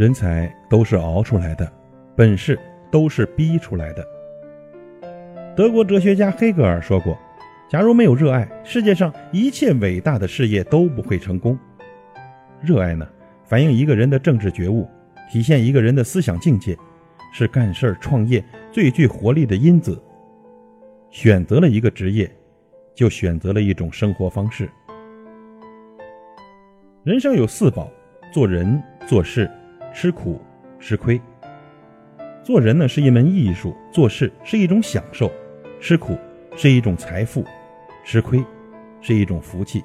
人才都是熬出来的，本事都是逼出来的。德国哲学家黑格尔说过：“假如没有热爱，世界上一切伟大的事业都不会成功。”热爱呢，反映一个人的政治觉悟，体现一个人的思想境界，是干事儿创业最具活力的因子。选择了一个职业，就选择了一种生活方式。人生有四宝：做人、做事。吃苦吃亏，做人呢是一门艺术，做事是一种享受，吃苦是一种财富，吃亏是一种福气。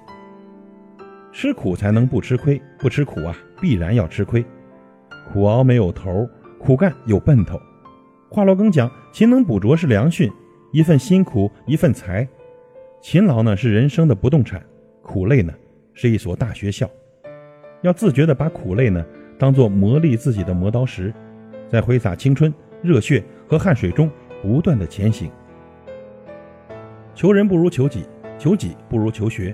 吃苦才能不吃亏，不吃苦啊必然要吃亏。苦熬没有头，苦干有奔头。华罗庚讲：勤能补拙是良训，一份辛苦一份财。勤劳呢是人生的不动产，苦累呢是一所大学校。要自觉的把苦累呢。当做磨砺自己的磨刀石，在挥洒青春、热血和汗水中不断的前行。求人不如求己，求己不如求学。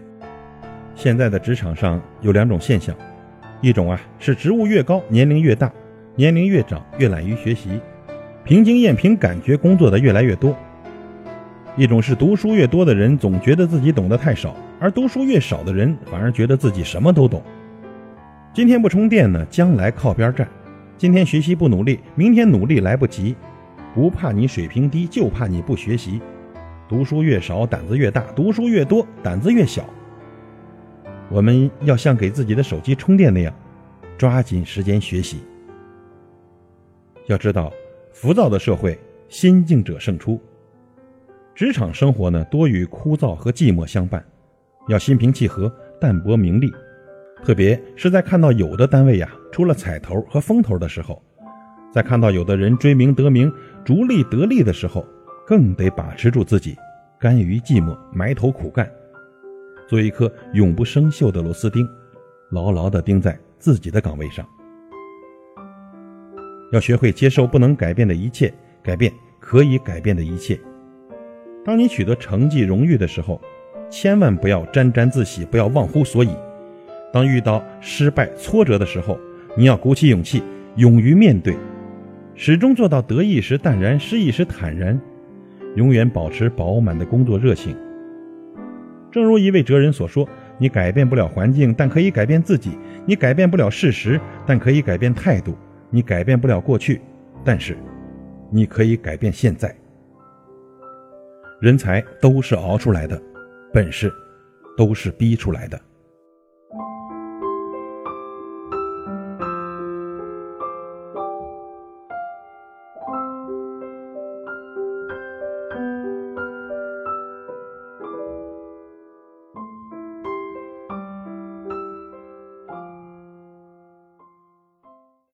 现在的职场上有两种现象，一种啊是职务越高，年龄越大，年龄越长越懒于学习，凭经验、凭感觉工作的越来越多；一种是读书越多的人总觉得自己懂得太少，而读书越少的人反而觉得自己什么都懂。今天不充电呢，将来靠边站。今天学习不努力，明天努力来不及。不怕你水平低，就怕你不学习。读书越少，胆子越大；读书越多，胆子越小。我们要像给自己的手机充电那样，抓紧时间学习。要知道，浮躁的社会，心静者胜出。职场生活呢，多与枯燥和寂寞相伴，要心平气和，淡泊名利。特别是在看到有的单位呀出了彩头和风头的时候，在看到有的人追名得名、逐利得利的时候，更得把持住自己，甘于寂寞，埋头苦干，做一颗永不生锈的螺丝钉，牢牢地钉在自己的岗位上。要学会接受不能改变的一切，改变可以改变的一切。当你取得成绩、荣誉的时候，千万不要沾沾自喜，不要忘乎所以。当遇到失败、挫折的时候，你要鼓起勇气，勇于面对，始终做到得意时淡然，失意时坦然，永远保持饱满的工作热情。正如一位哲人所说：“你改变不了环境，但可以改变自己；你改变不了事实，但可以改变态度；你改变不了过去，但是你可以改变现在。”人才都是熬出来的，本事都是逼出来的。